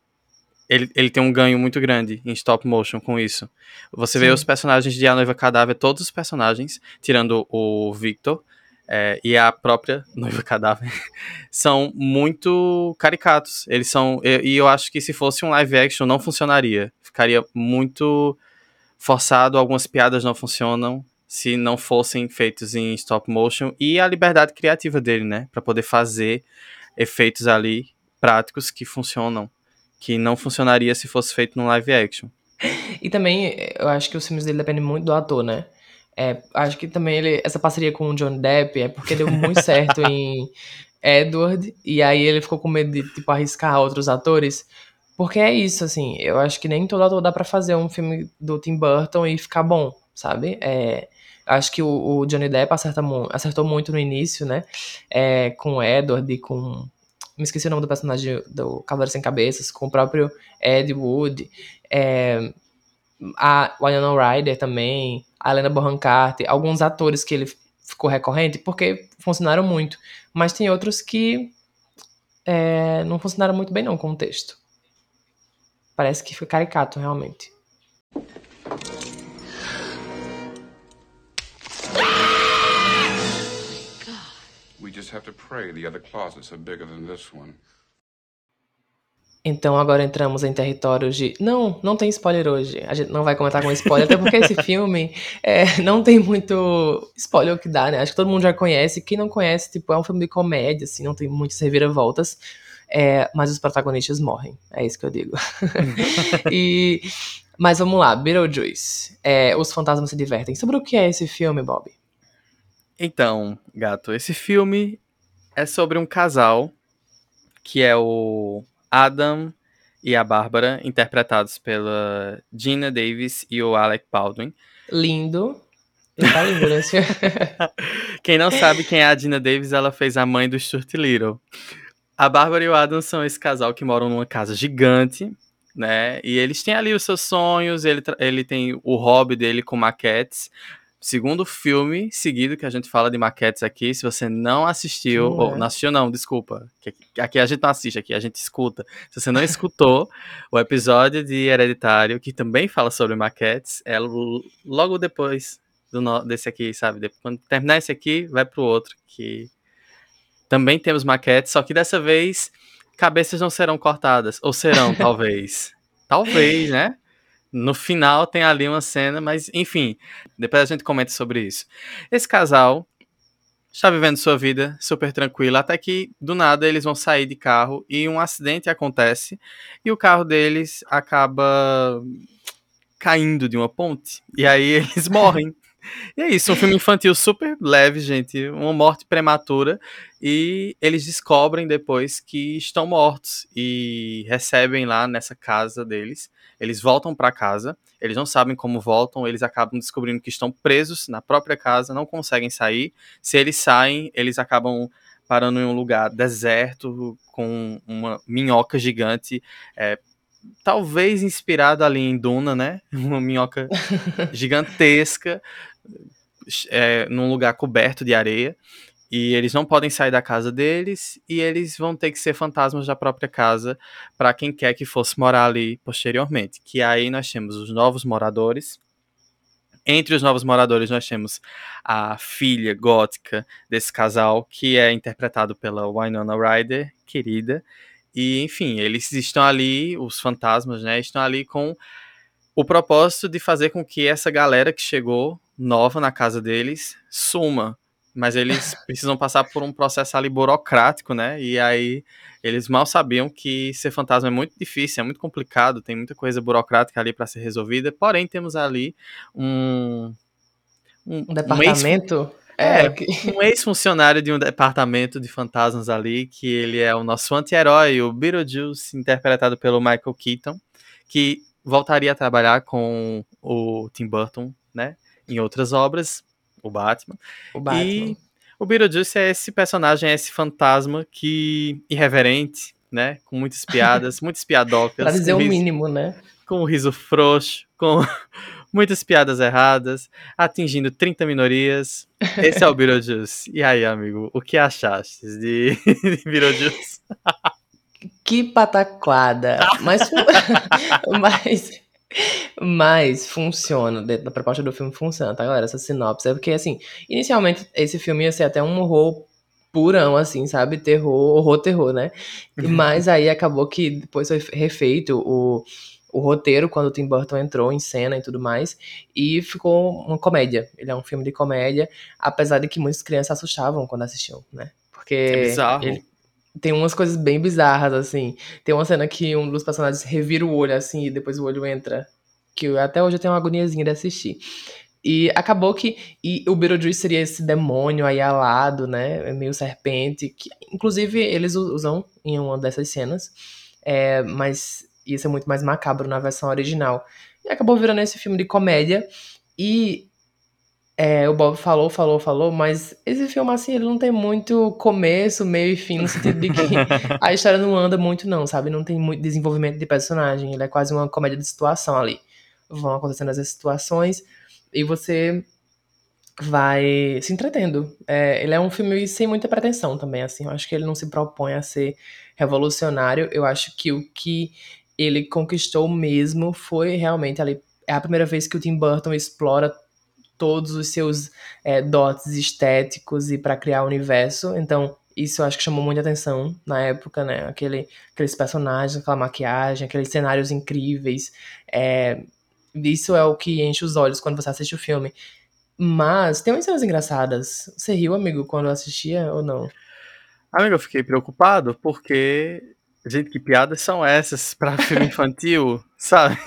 Speaker 3: ele, ele tem um ganho muito grande em stop motion com isso. Você vê
Speaker 4: Sim.
Speaker 3: os personagens de A Noiva Cadáver, todos os personagens, tirando o Victor é, e a própria Noiva Cadáver, são muito caricatos. Eles são. E, eu acho que se fosse um live action não funcionaria. Ficaria muito forçado, algumas piadas não funcionam se não fossem feitos em stop motion e a liberdade criativa dele, né, Pra poder fazer efeitos ali práticos que funcionam, que não funcionaria se fosse feito num live action.
Speaker 4: E também, eu acho que os filmes dele dependem muito do ator, né? É, acho que também ele, essa parceria com o Johnny Depp é porque deu muito certo em Edward, e aí ele ficou com medo de, tipo, arriscar outros atores. Porque é isso, assim, eu acho que nem todo ator dá pra fazer um filme do Tim Burton e ficar bom, sabe? É, acho que o, o Johnny Depp acerta acertou muito no início, né? É, com o Edward e com. Me esqueci o nome do personagem do Cavaleiro Sem Cabeças, com o próprio Ed Wood. É, a Winona Ryder também, a Helena Bonham Carter, alguns atores que ele ficou recorrente porque funcionaram muito, mas tem outros que é, não funcionaram muito bem não com o texto. Parece que foi caricato, realmente.
Speaker 5: We just have to pray the other closets are bigger than this one.
Speaker 4: Então agora entramos em territórios de. Não, não tem spoiler hoje. A gente não vai comentar com spoiler, até porque esse filme é, não tem muito spoiler o que dá, né? Acho que todo mundo já conhece. Quem não conhece, tipo, é um filme de comédia, assim, não tem muitas reviravoltas. É, mas os protagonistas morrem. É isso que eu digo. e, mas vamos lá, Beetlejuice. É, os fantasmas se divertem. Sobre o que é esse filme, Bob?
Speaker 3: Então, gato, esse filme é sobre um casal que é o Adam e a Bárbara, interpretados pela Gina Davis e o Alec Baldwin.
Speaker 4: Lindo. Ele tá lindo filme.
Speaker 3: Quem não sabe quem é a Gina Davis, ela fez a mãe do Stuart Little. A Bárbara e o Adam são esse casal que moram numa casa gigante, né? E eles têm ali os seus sonhos, ele, ele tem o hobby dele com maquetes. Segundo filme seguido que a gente fala de maquetes aqui, se você não assistiu,
Speaker 4: Não
Speaker 3: ou
Speaker 4: é.
Speaker 3: não assistiu não, desculpa, aqui- a gente não assiste, aqui a gente escuta. Se você não escutou o episódio de Hereditário, que também fala sobre maquetes, é lo- logo depois do desse aqui, sabe? Depois, quando terminar esse aqui, vai pro outro, que Também temos maquetes, só que dessa vez cabeças não serão cortadas. Ou serão, talvez. talvez, né? No final tem ali uma cena, mas enfim, depois a gente comenta sobre isso. Esse casal está vivendo sua vida super tranquila, até que do nada eles vão sair de carro e um acidente acontece e o carro deles acaba caindo de uma ponte e aí eles morrem. E é isso, um filme infantil super leve, gente, uma morte prematura e eles descobrem depois que estão mortos e recebem lá nessa casa deles. Eles voltam para casa, eles não sabem como voltam, eles acabam descobrindo que estão presos na própria casa, não conseguem sair. Se eles saem, eles acabam parando em um lugar deserto com uma minhoca gigante, é, talvez inspirado ali em Duna, né? Uma minhoca gigantesca, é, num lugar coberto de areia. E eles não podem sair da casa deles e eles vão ter que ser fantasmas da própria casa para quem quer que fosse morar ali posteriormente. Que aí nós temos os novos moradores. Entre os novos moradores nós temos a filha gótica desse casal, que é interpretado pela Winona Ryder, querida. E enfim, eles estão ali, os fantasmas, né, estão ali com o propósito de fazer com que essa galera que chegou nova na casa deles suma mas eles precisam passar por um processo ali burocrático, né? E aí eles mal sabiam que ser fantasma é muito difícil, é muito complicado, tem muita coisa burocrática ali para ser resolvida. Porém, temos ali um
Speaker 4: um, um departamento
Speaker 3: um é, um ex-funcionário de um departamento de fantasmas ali, que ele é o nosso anti-herói, o Beetlejuice, interpretado pelo Michael Keaton, que voltaria a trabalhar com o Tim Burton, né, em outras obras, o Batman.
Speaker 4: O Batman.
Speaker 3: E o Beetlejuice é esse personagem, é esse fantasma que irreverente, né? Com muitas piadas, muitas piadocas.
Speaker 4: pra dizer o
Speaker 3: riso,
Speaker 4: mínimo, né?
Speaker 3: Com um riso froxo, com muitas piadas erradas, atingindo 30 minorias. Esse é o Beetlejuice. E aí, amigo, o que achaste de, de Beetlejuice?
Speaker 4: Que pataquada! Mas, mas mas funciona, dentro da proposta do filme funciona, tá, galera? Essa sinopse. É porque, assim, inicialmente esse filme ia ser até um horror purão, assim, sabe? Terror, horror, terror, né? Mas aí acabou que depois foi refeito o, o roteiro quando o Tim Burton entrou em cena e tudo mais. E ficou uma comédia. Ele é um filme de comédia, apesar de que muitas crianças assustavam quando assistiam, né? Porque.
Speaker 3: É bizarro.
Speaker 4: Ele, tem umas coisas bem bizarras, assim. Tem uma cena que um dos personagens revira o olho, assim, e depois o olho entra. Que eu, até hoje eu tenho uma agoniazinha de assistir. E acabou que e o Beetlejuice seria esse demônio aí alado, né? Meio serpente. Que, inclusive, eles usam em uma dessas cenas. É, mas isso é muito mais macabro na versão original. E acabou virando esse filme de comédia. E é, o Bob falou, falou, falou, mas esse filme, assim, ele não tem muito começo, meio e fim, no sentido de que a história não anda muito, não, sabe? Não tem muito desenvolvimento de personagem. Ele é quase uma comédia de situação ali. Vão acontecendo as situações e você vai se entretendo. É, ele é um filme sem muita pretensão também, assim. Eu acho que ele não se propõe a ser revolucionário. Eu acho que o que ele conquistou mesmo foi realmente ali. É a primeira vez que o Tim Burton explora todos os seus é, dotes estéticos e para criar o universo. Então, isso eu acho que chamou muita atenção na época, né? Aquele, aqueles personagens, aquela maquiagem, aqueles cenários incríveis. É, isso é o que enche os olhos quando você assiste o filme. Mas tem umas cenas engraçadas. Você riu, amigo, quando assistia ou não?
Speaker 3: Amigo, eu fiquei preocupado porque, gente, que piadas são essas para filme infantil, sabe?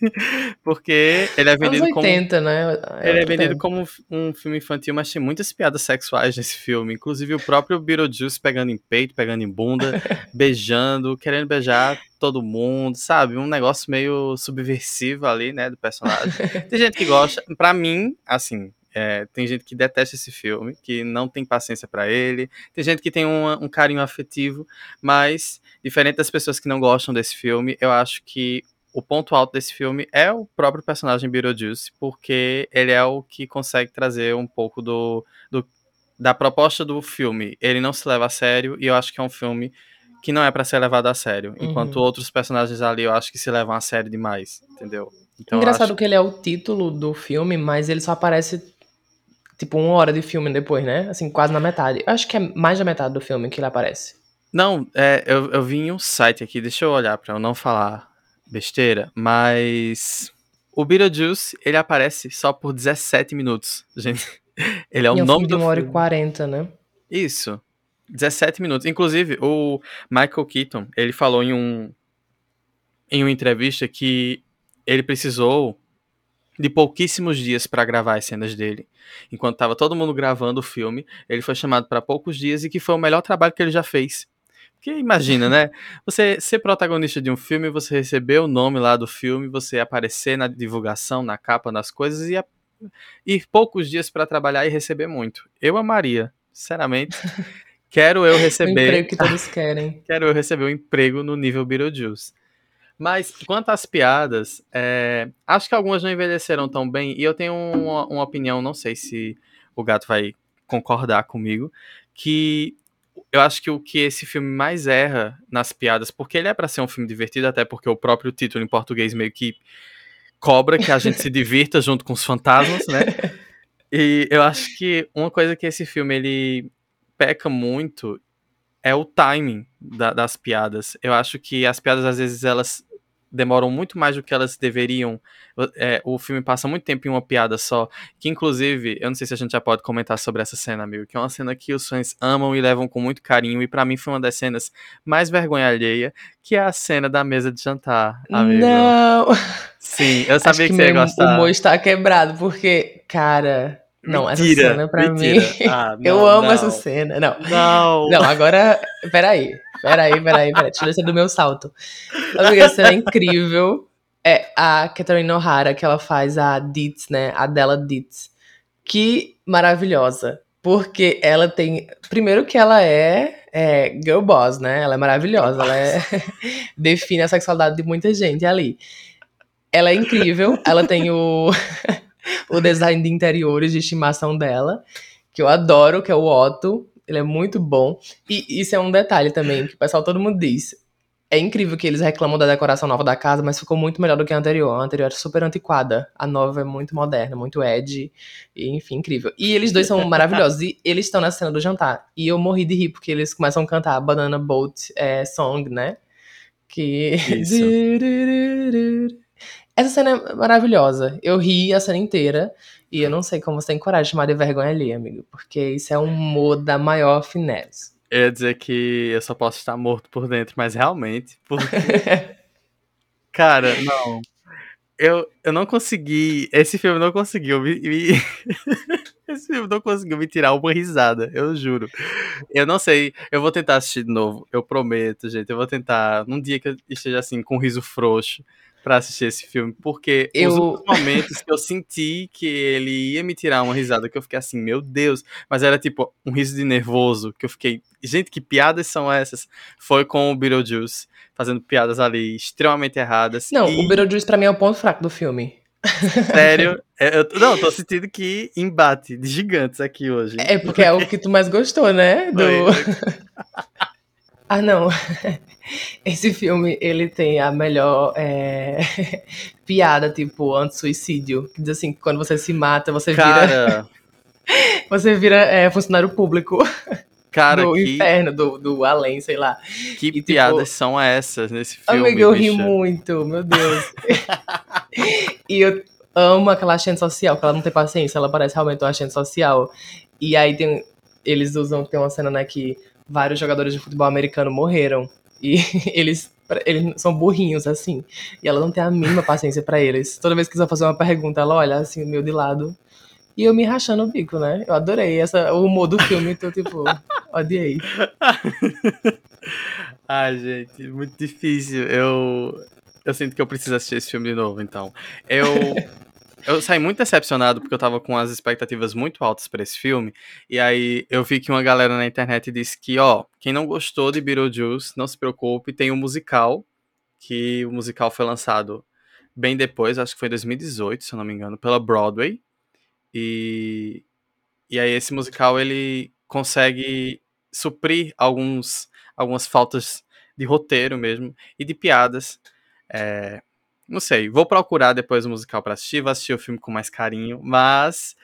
Speaker 3: Porque ele é vendido
Speaker 4: Anos 80,
Speaker 3: como.
Speaker 4: né?
Speaker 3: Ele é vendido como um filme infantil, mas tem muitas piadas sexuais nesse filme. Inclusive o próprio Beetlejuice pegando em peito, pegando em bunda, beijando, querendo beijar todo mundo, sabe? Um negócio meio subversivo ali, né, do personagem. Tem gente que gosta. Pra mim, assim, é, tem gente que detesta esse filme, que não tem paciência para ele. Tem gente que tem uma, um carinho afetivo, mas diferente das pessoas que não gostam desse filme, eu acho que o ponto alto desse filme é o próprio personagem Beetlejuice, porque ele é o que consegue trazer um pouco do, do, da proposta do filme. Ele não se leva a sério e eu acho que é um filme que não é para ser levado a sério, enquanto
Speaker 4: Uhum.
Speaker 3: outros personagens ali eu acho que se levam a sério demais, entendeu? Então,
Speaker 4: Engraçado
Speaker 3: acho-
Speaker 4: que ele é o título do filme, mas ele só aparece tipo, uma hora de filme depois, né? Assim, quase na metade. Eu acho que é mais da metade do filme que ele aparece.
Speaker 3: Não, é, eu, eu vi em um site aqui, deixa eu olhar pra eu não falar besteira, mas o Beetlejuice, ele aparece só por 17 minutos, gente. Ele é o
Speaker 4: e
Speaker 3: nome
Speaker 4: filme de
Speaker 3: do
Speaker 4: uma hora e
Speaker 3: filme.
Speaker 4: quarenta, né?
Speaker 3: Isso. 17 minutos. Inclusive, o Michael Keaton, ele falou em um em uma entrevista que ele precisou de pouquíssimos dias para gravar as cenas dele. Enquanto tava todo mundo gravando o filme, ele foi chamado para poucos dias e que foi o melhor trabalho que ele já fez. Porque imagina, né? Você ser protagonista de um filme, você receber o nome lá do filme, você aparecer na divulgação, na capa, nas coisas e ir poucos dias para trabalhar e receber muito. Eu amaria, sinceramente. Quero eu
Speaker 4: O
Speaker 3: receber
Speaker 4: emprego que todos querem.
Speaker 3: quero eu receber um emprego no nível Beetlejuice. Mas, quanto às piadas, é, acho que algumas não envelheceram tão bem, e eu tenho uma, uma opinião, não sei se o gato vai concordar comigo, que eu acho que o que esse filme mais erra nas piadas, porque ele é pra ser um filme divertido, até porque o próprio título em português meio que cobra que a gente se divirta junto com os fantasmas, né? E eu acho que uma coisa que esse filme ele peca muito é o timing da- das piadas. Eu acho que as piadas, às vezes, elas demoram muito mais do que elas deveriam. É, o filme passa muito tempo em uma piada só. Que, inclusive, eu não sei se a gente já pode comentar sobre essa cena, amigo, que é uma cena que os fãs amam e levam com muito carinho. E pra mim foi uma das cenas mais vergonha alheia, que é a cena da mesa de jantar, amigo.
Speaker 4: Não!
Speaker 3: Sim, eu
Speaker 4: Acho
Speaker 3: sabia
Speaker 4: que,
Speaker 3: que, você ia gostar.
Speaker 4: humor está quebrado, porque, cara. Não, essa
Speaker 3: Mentira,
Speaker 4: cena pra
Speaker 3: mentira.
Speaker 4: mim.
Speaker 3: Ah,
Speaker 4: eu
Speaker 3: não,
Speaker 4: amo
Speaker 3: não.
Speaker 4: essa cena. Não.
Speaker 3: Não.
Speaker 4: Não, agora. Peraí. Peraí, peraí, peraí. Deixa eu descer do meu salto. Amiga, a cena é incrível. É a Catherine O'Hara, que ela faz a Ditz, né? A dela Ditz. Que maravilhosa. Porque ela tem. Primeiro que ela é, é girl boss, né? Ela é maravilhosa. Ela é... define a sexualidade de muita gente ali. Ela é incrível. Ela tem o, o design de interiores de estimação dela, que eu adoro, que é o Otto. Ele é muito bom. E isso é um detalhe também, que o pessoal todo mundo diz. É incrível que eles reclamam da decoração nova da casa, mas ficou muito melhor do que a anterior. A anterior era super antiquada. A nova é muito moderna, muito edgy. E, enfim, incrível. E eles dois são maravilhosos. E eles estão na cena do jantar. E eu morri de rir, porque eles começam a cantar Banana Boat é, Song, né? Que.
Speaker 3: Isso.
Speaker 4: Essa cena é maravilhosa. Eu ri a cena inteira. E eu não sei como você tem coragem de chamar de vergonha ali, amigo. Porque isso é um humor da maior finesse.
Speaker 3: Eu ia dizer que eu só posso estar morto por dentro, mas realmente, porque. Cara, não. Eu, eu não consegui. Esse filme não conseguiu me. me- esse filme não conseguiu me tirar uma risada, eu juro. Eu não sei. Eu vou tentar assistir de novo. Eu prometo, gente. Eu vou tentar. Num dia que eu esteja assim, com um riso frouxo. Pra assistir esse filme, porque os
Speaker 4: Eu-
Speaker 3: únicos momentos que eu senti que ele ia me tirar uma risada, que eu fiquei assim, meu Deus, mas era tipo um riso de nervoso, que eu fiquei, gente, que piadas são essas? Foi com o Beetlejuice, fazendo piadas ali extremamente erradas.
Speaker 4: Não,
Speaker 3: e,
Speaker 4: o Beetlejuice pra mim é o ponto fraco do filme.
Speaker 3: sério, é, eu, não, tô sentindo que embate de gigantes aqui hoje.
Speaker 4: É porque é o que tu mais gostou, né? Do... Ah, não. Esse filme, ele tem a melhor é, piada, tipo, anti-suicídio. Que diz assim, que quando você se mata, você vira,
Speaker 3: Cara,
Speaker 4: você vira é, funcionário público
Speaker 3: cara,
Speaker 4: do
Speaker 3: que,
Speaker 4: inferno, do, do além, sei lá.
Speaker 3: que
Speaker 4: tipo,
Speaker 3: piadas são essas nesse filme?
Speaker 4: Amiga, eu ri
Speaker 3: bicha?
Speaker 4: muito, meu Deus. e eu amo aquela agente social, que ela não tem paciência, ela parece realmente uma agente social. E aí tem, eles usam, tem uma cena, né, que vários jogadores de futebol americano morreram. E eles, eles são burrinhos, assim. E ela não tem a mínima paciência pra eles. Toda vez que quiser fazer uma pergunta, ela olha assim, meio de lado. E eu me rachando o bico, né? Eu adorei essa, o humor do filme, então, tipo, odiei.
Speaker 3: Ai, gente, muito difícil. Eu, eu sinto que eu preciso assistir esse filme de novo, então. Eu, eu saí muito decepcionado porque eu tava com as expectativas muito altas pra esse filme. E aí eu vi que uma galera na internet disse que, ó, quem não gostou de Beetlejuice, não se preocupe, tem um musical, que o musical foi lançado bem depois, acho que foi em 2018, se eu não me engano, pela Broadway. E, e aí esse musical ele consegue suprir alguns, algumas faltas de roteiro mesmo e de piadas. É, não sei, vou procurar depois o musical pra assistir, vou assistir o filme com mais carinho, mas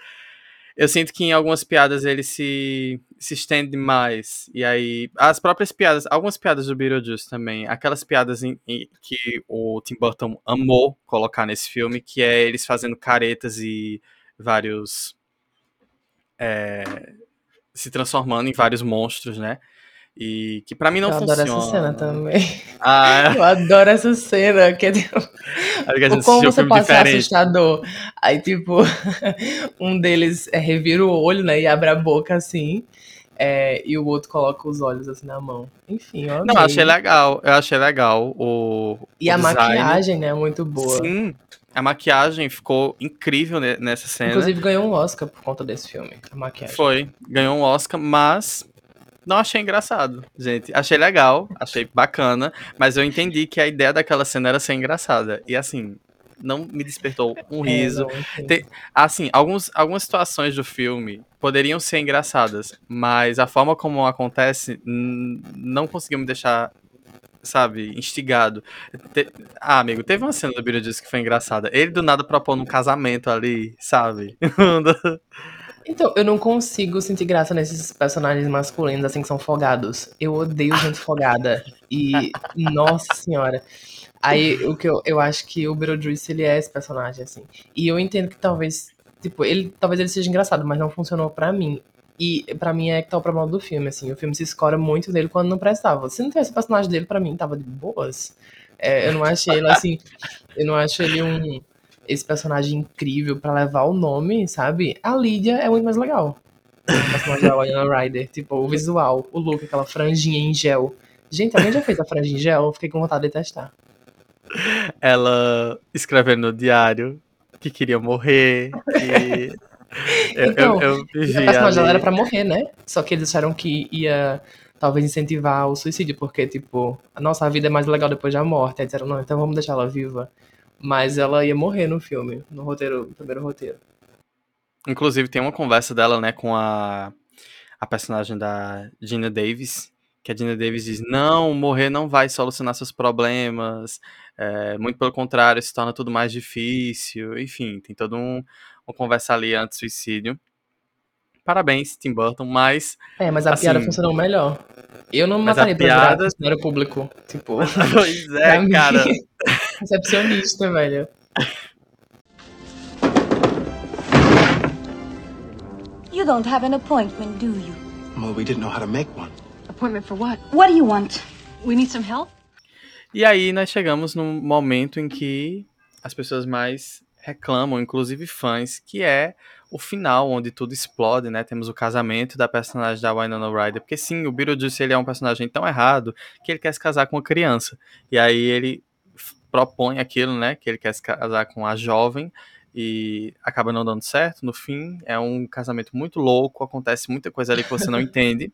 Speaker 3: eu sinto que em algumas piadas ele se, se estende demais. E aí, as próprias piadas, algumas piadas do Beetlejuice também, aquelas piadas em, em- que o Tim Burton amou colocar nesse filme, que é eles fazendo caretas e vários. é, se transformando em vários monstros, né? E que pra mim não
Speaker 4: eu
Speaker 3: funciona.
Speaker 4: adoro essa cena também.
Speaker 3: Ah,
Speaker 4: Eu adoro essa cena. Que é, tipo,
Speaker 3: gente
Speaker 4: como você pode ser
Speaker 3: diferente.
Speaker 4: assustador? Aí, tipo, um deles é, revira o olho, né? E abre a boca assim. é, e o outro coloca os olhos assim na mão. Enfim, eu
Speaker 3: Não,
Speaker 4: amei.
Speaker 3: achei legal. Eu achei legal o.
Speaker 4: E
Speaker 3: o
Speaker 4: a
Speaker 3: design.
Speaker 4: maquiagem, né? Muito boa.
Speaker 3: Sim, a maquiagem ficou incrível ne- nessa cena.
Speaker 4: Inclusive ganhou um Oscar por conta desse filme. A maquiagem.
Speaker 3: Foi, ganhou um Oscar, mas não achei engraçado, gente. Achei legal, achei bacana, mas eu entendi que a ideia daquela cena era ser engraçada. E assim, não me despertou um
Speaker 4: É,
Speaker 3: riso.
Speaker 4: enfim.
Speaker 3: Tem- Assim, alguns, algumas situações do filme poderiam ser engraçadas, mas a forma como acontece não conseguiu me deixar, sabe, instigado. Te- Ah, amigo, teve uma cena do Beetlejuice que foi engraçada. Ele do nada propondo um casamento ali, sabe?
Speaker 4: Então, eu não consigo sentir graça nesses personagens masculinos, assim, que são folgados. Eu odeio gente folgada. E, nossa senhora. Aí, o que eu, eu acho que o Beetlejuice, ele é esse personagem, assim. E eu entendo que talvez, tipo, ele talvez ele seja engraçado, mas não funcionou pra mim. E pra mim é que tá o problema do filme, assim. O filme se escora muito nele quando não prestava. Se não tivesse o personagem dele, pra mim, tava de boas. É, eu não achei ele, assim... Eu não acho ele um esse personagem incrível pra levar o nome, sabe? A Lídia é muito mais legal. O personagem da Winona Ryder. Tipo, o visual, o look, aquela franjinha em gel. Gente, alguém já fez a franja em gel? Eu fiquei com vontade de testar.
Speaker 3: ela escrevendo no diário que queria morrer. E eu,
Speaker 4: Então,
Speaker 3: eu, eu
Speaker 4: a personagem
Speaker 3: ali.
Speaker 4: era pra morrer, né? Só que eles acharam que ia talvez incentivar o suicídio, porque, tipo, a nossa vida é mais legal depois da morte. Aí disseram, não, então vamos deixar ela viva. Mas ela ia morrer no filme, no roteiro, no primeiro roteiro.
Speaker 3: Inclusive, tem uma conversa dela, né, com a, a personagem da Gina Davis. Que a Gina Davis diz: Não, morrer não vai solucionar seus problemas. é, muito pelo contrário, se torna tudo mais difícil. Enfim, tem todo um, uma conversa ali antes do suicídio. Parabéns, Tim Burton, mas.
Speaker 4: É, mas a
Speaker 3: Assim,
Speaker 4: piada funcionou melhor. Eu não mataria pra
Speaker 3: piada-
Speaker 4: virar funcionário público. Tipo,
Speaker 3: Pois
Speaker 4: pra
Speaker 3: é, cara.
Speaker 4: recepcionista, velho.
Speaker 6: You don't have an appointment, do you?
Speaker 7: Well, we didn't know how to make one.
Speaker 8: Appointment for what?
Speaker 6: What do you want?
Speaker 8: We need some help?
Speaker 3: E aí nós chegamos num momento em que as pessoas mais reclamam, inclusive fãs, que é o final, onde tudo explode, né? Temos o casamento da personagem da Winona Ryder, porque sim, o Beetlejuice ele é um personagem tão errado que ele quer se casar com uma criança. E aí ele propõe aquilo, né? Que ele quer se casar com a jovem e acaba não dando certo. No fim, é um casamento muito louco, acontece muita coisa ali que você não entende.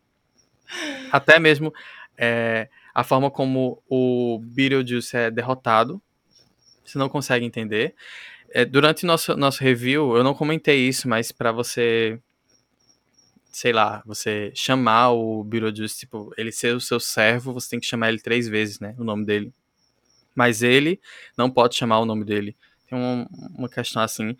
Speaker 3: Até mesmo é, a forma como o Beetlejuice é derrotado, você não consegue entender. É, durante nosso nosso review, eu não comentei isso, mas pra você, sei lá, você chamar o Beetlejuice, tipo, ele ser o seu servo, você tem que chamar ele três vezes, né, o nome dele. Mas ele não pode chamar o nome dele. Tem um- uma questão assim,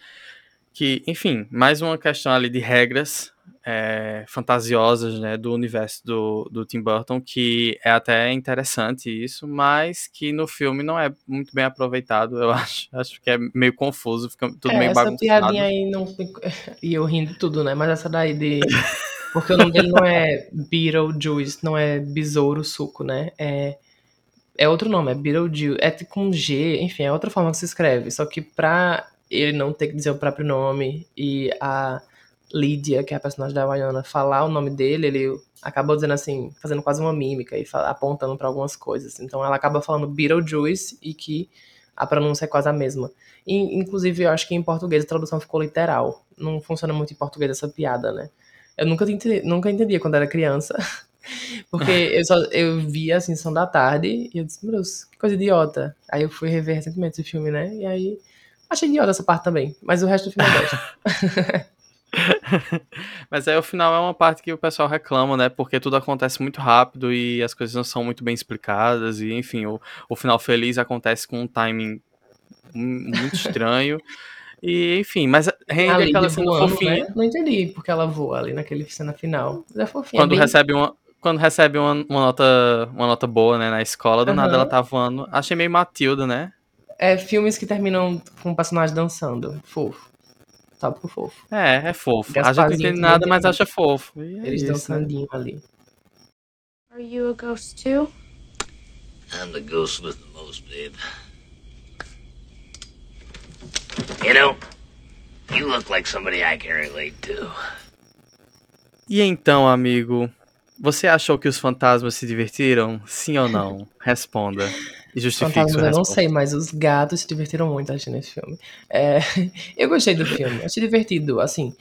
Speaker 3: que, enfim, mais uma questão ali de regras é, fantasiosas, né, do universo do, do Tim Burton, que é até interessante isso, mas que no filme não é muito bem aproveitado, eu acho. Acho que é meio confuso, fica tudo
Speaker 4: É,
Speaker 3: meio
Speaker 4: essa
Speaker 3: bagunçado.
Speaker 4: piadinha aí não. E eu rindo de tudo, né? Mas essa daí de... Porque o nome dele não é Beetlejuice, não é Besouro Suco, né? É... É outro nome, é Beetlejuice. É com um G, enfim, é outra forma que se escreve. Só que pra ele não ter que dizer o próprio nome e a Lydia, que é a personagem da Wayana, falar o nome dele, ele acabou dizendo assim, fazendo quase uma mímica e apontando pra algumas coisas. Então ela acaba falando Beetlejuice e que a pronúncia é quase a mesma. E, inclusive, eu acho que em português a tradução ficou literal. Não funciona muito em português essa piada, né? Eu nunca entendi, nunca entendia quando era criança. Porque eu só eu via assim, Sessão da Tarde, e eu disse, meu Deus, que coisa idiota. Aí eu fui rever recentemente esse filme, né? E aí achei idiota essa parte também. Mas o resto do filme eu gosto.
Speaker 3: Mas aí o final é uma parte que o pessoal reclama, né? Porque tudo acontece muito rápido e as coisas não são muito bem explicadas. E enfim, o, o final feliz acontece com um timing mu- muito estranho. E, enfim, mas rende
Speaker 4: Ali
Speaker 3: aquela cena
Speaker 4: voando,
Speaker 3: fofinha.
Speaker 4: né? Não entendi porque ela voa ali naquele cena final. Mas é fofinha.
Speaker 3: Quando
Speaker 4: bem...
Speaker 3: recebe uma. Quando recebe uma, uma nota, uma nota boa, né, na escola, do nada
Speaker 4: Aham.
Speaker 3: ela tá voando. Achei meio Matilda, né?
Speaker 4: É filmes que terminam com o personagem dançando. Fofo. Tópico fofo.
Speaker 3: É, é fofo. A gente não entende nada, mas
Speaker 4: isso.
Speaker 3: acha fofo. E é
Speaker 4: Eles
Speaker 3: isso, né?
Speaker 4: dançandinho ali.
Speaker 1: Are you a ghost too?
Speaker 2: I'm the ghost with the most, babe. You know, you look like somebody I can relate to.
Speaker 3: E então, amigo, você achou que os fantasmas se divertiram? Sim ou não? Responda. E justifique
Speaker 4: Fantasmas
Speaker 3: sua
Speaker 4: eu não
Speaker 3: resposta.
Speaker 4: sei, mas os gatos se divertiram muito assistindo esse filme. É, eu gostei do filme, achei divertido, assim.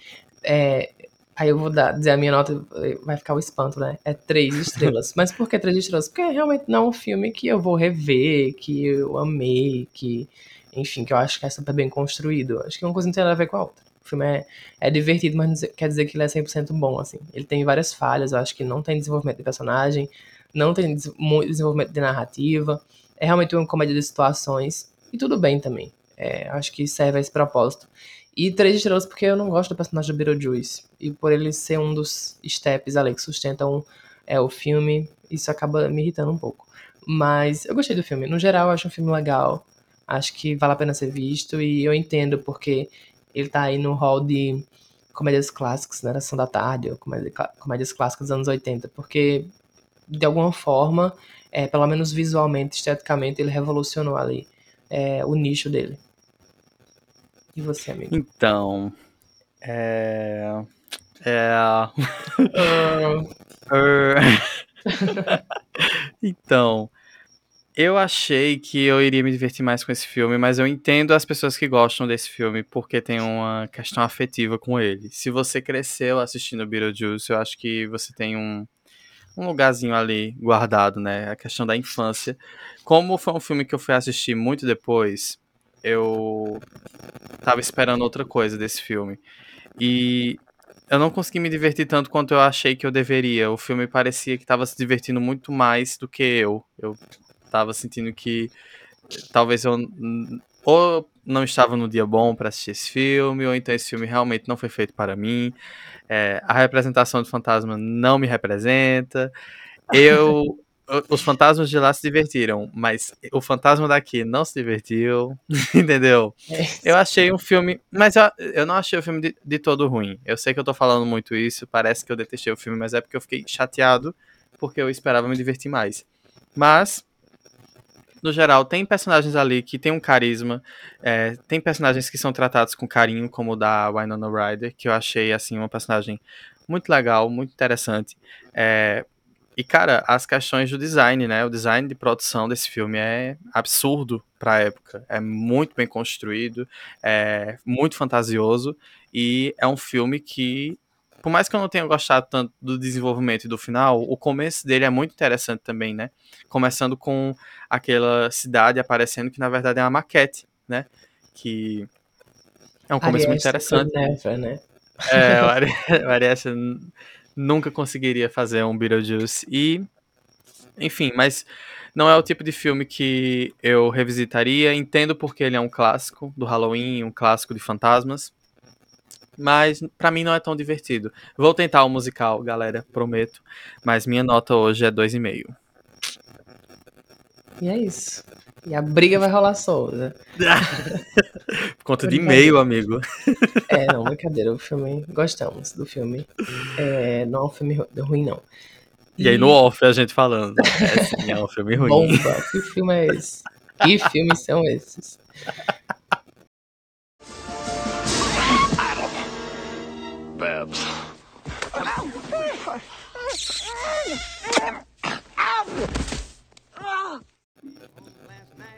Speaker 4: é, aí eu vou dar, dizer a minha nota, vai ficar o espanto, né? É três estrelas. mas por que três estrelas? Porque realmente não é um filme que eu vou rever, que eu amei, que, enfim, que eu acho que é super bem construído. Acho que uma coisa não tem nada a ver com a outra. O filme é, é divertido, mas não quer dizer que ele é 100% bom, assim. Ele tem várias falhas, eu acho que não tem desenvolvimento de personagem, não tem des- muito desenvolvimento de narrativa. É realmente uma comédia de situações. E tudo bem também. É, acho que serve a esse propósito. E três estrelas porque eu não gosto do personagem do Beetlejuice. E por ele ser um dos steps ali que sustentam é, o filme, isso acaba me irritando um pouco. Mas eu gostei do filme. No geral, eu acho um filme legal. Acho que vale a pena ser visto. E eu entendo porque ele tá aí no hall de comédias clássicas, né? Sessão da Tarde, ou comédia, comédias clássicas dos anos 80. Porque, de alguma forma, é, pelo menos visualmente, esteticamente, ele revolucionou ali é, o nicho dele. E você, amigo?
Speaker 3: Então. É. É.
Speaker 4: Ah,
Speaker 3: Er- então, eu achei que eu iria me divertir mais com esse filme, mas eu entendo as pessoas que gostam desse filme porque tem uma questão afetiva com ele. Se você cresceu assistindo Beetlejuice, eu acho que você tem um, um lugarzinho ali guardado, né? A questão da infância. Como foi um filme que eu fui assistir muito depois, eu tava esperando outra coisa desse filme. E eu não consegui me divertir tanto quanto eu achei que eu deveria. O filme parecia que estava se divertindo muito mais do que eu. Eu tava sentindo que talvez eu ou não estava no dia bom para assistir esse filme, ou então esse filme realmente não foi feito para mim. É, a representação do fantasma não me representa. Eu os fantasmas de lá se divertiram, mas o fantasma daqui não se divertiu, entendeu? Eu achei um filme. Mas eu, eu não achei o filme de, de todo ruim. Eu sei que eu tô falando muito isso, parece que eu detestei o filme, mas é porque eu fiquei chateado, porque eu esperava me divertir mais. Mas, no geral, tem personagens ali que tem um carisma, é, tem personagens que são tratados com carinho, como o da Winona Ryder, que eu achei, assim, uma personagem muito legal, muito interessante. É, e, cara, as questões do design, né? O design de produção desse filme é absurdo pra época. É muito bem construído, é muito fantasioso. E é um filme que, por mais que eu não tenha gostado tanto do desenvolvimento e do final, o começo dele é muito interessante também, né? Começando com aquela cidade aparecendo que, na verdade, é uma maquete, né? Que é um começo muito interessante.
Speaker 4: never, né?
Speaker 3: É, o Ari- o nunca conseguiria fazer um Beetlejuice. E, enfim, mas não é o tipo de filme que eu revisitaria. Entendo porque ele é um clássico do Halloween, um clássico de fantasmas. Mas pra mim não é tão divertido. Vou tentar o musical, galera, prometo. Mas minha nota hoje é 2,5.
Speaker 4: E é isso. E a briga vai rolar solta.
Speaker 3: Por conta de e-mail, amigo.
Speaker 4: É, não, brincadeira. O filme, gostamos do filme. É, não é um filme ru- ruim, não.
Speaker 3: E aí no off a gente falando. É sim, é um filme ruim.
Speaker 4: Bomba. Que filme é esse? Que filmes são esses?
Speaker 2: Babs.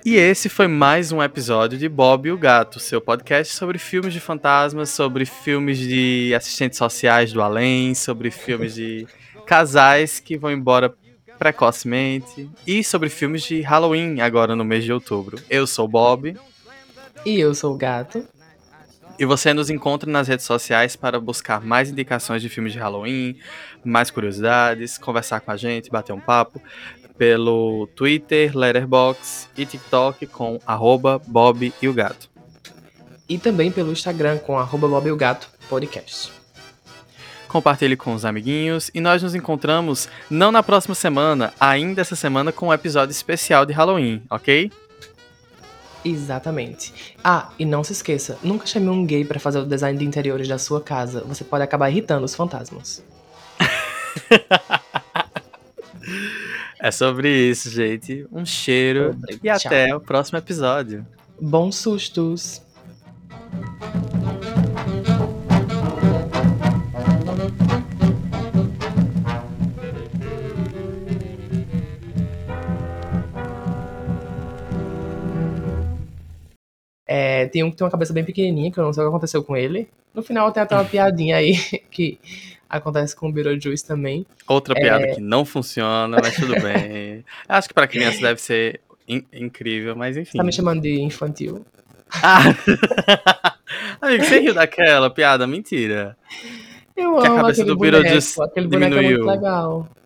Speaker 3: E esse foi mais um episódio de Bob e o Gato, seu podcast sobre filmes de fantasmas, sobre filmes de assistentes sociais do além, sobre filmes de casais que vão embora precocemente e sobre filmes de Halloween agora no mês de outubro. Eu sou o Bob
Speaker 4: E eu sou o gato.
Speaker 3: E você nos encontra nas redes sociais para buscar mais indicações de filmes de Halloween, mais curiosidades, conversar com a gente, bater um papo pelo Twitter, Letterboxd e TikTok com arroba Bob e o Gato.
Speaker 4: E também pelo Instagram com arroba Bob e o Gato Podcast.
Speaker 3: Compartilhe com os amiguinhos e nós nos encontramos não na próxima semana, ainda essa semana com um episódio especial de Halloween, ok?
Speaker 4: Exatamente. Ah, e não se esqueça, nunca chame um gay pra fazer o design de interiores da sua casa. Você pode acabar irritando os fantasmas.
Speaker 3: É sobre isso, gente. Um cheiro
Speaker 4: Sobre.
Speaker 3: e
Speaker 4: Tchau.
Speaker 3: até o próximo episódio.
Speaker 4: Bons sustos! É, tem um que tem uma cabeça bem pequenininha, que eu não sei o que aconteceu com ele. No final tem até uma piadinha aí que acontece com o Beetlejuice também.
Speaker 3: Outra piada que não funciona, mas tudo bem. Acho que pra criança deve ser in- incrível, mas enfim.
Speaker 4: Tá me chamando de infantil.
Speaker 3: Ah! Amigo, você riu daquela piada? Mentira.
Speaker 4: Eu
Speaker 3: Que a
Speaker 4: amo
Speaker 3: cabeça
Speaker 4: aquele
Speaker 3: do
Speaker 4: boneco,
Speaker 3: Beetlejuice
Speaker 4: aquele boneco é
Speaker 3: diminuiu.
Speaker 4: muito legal.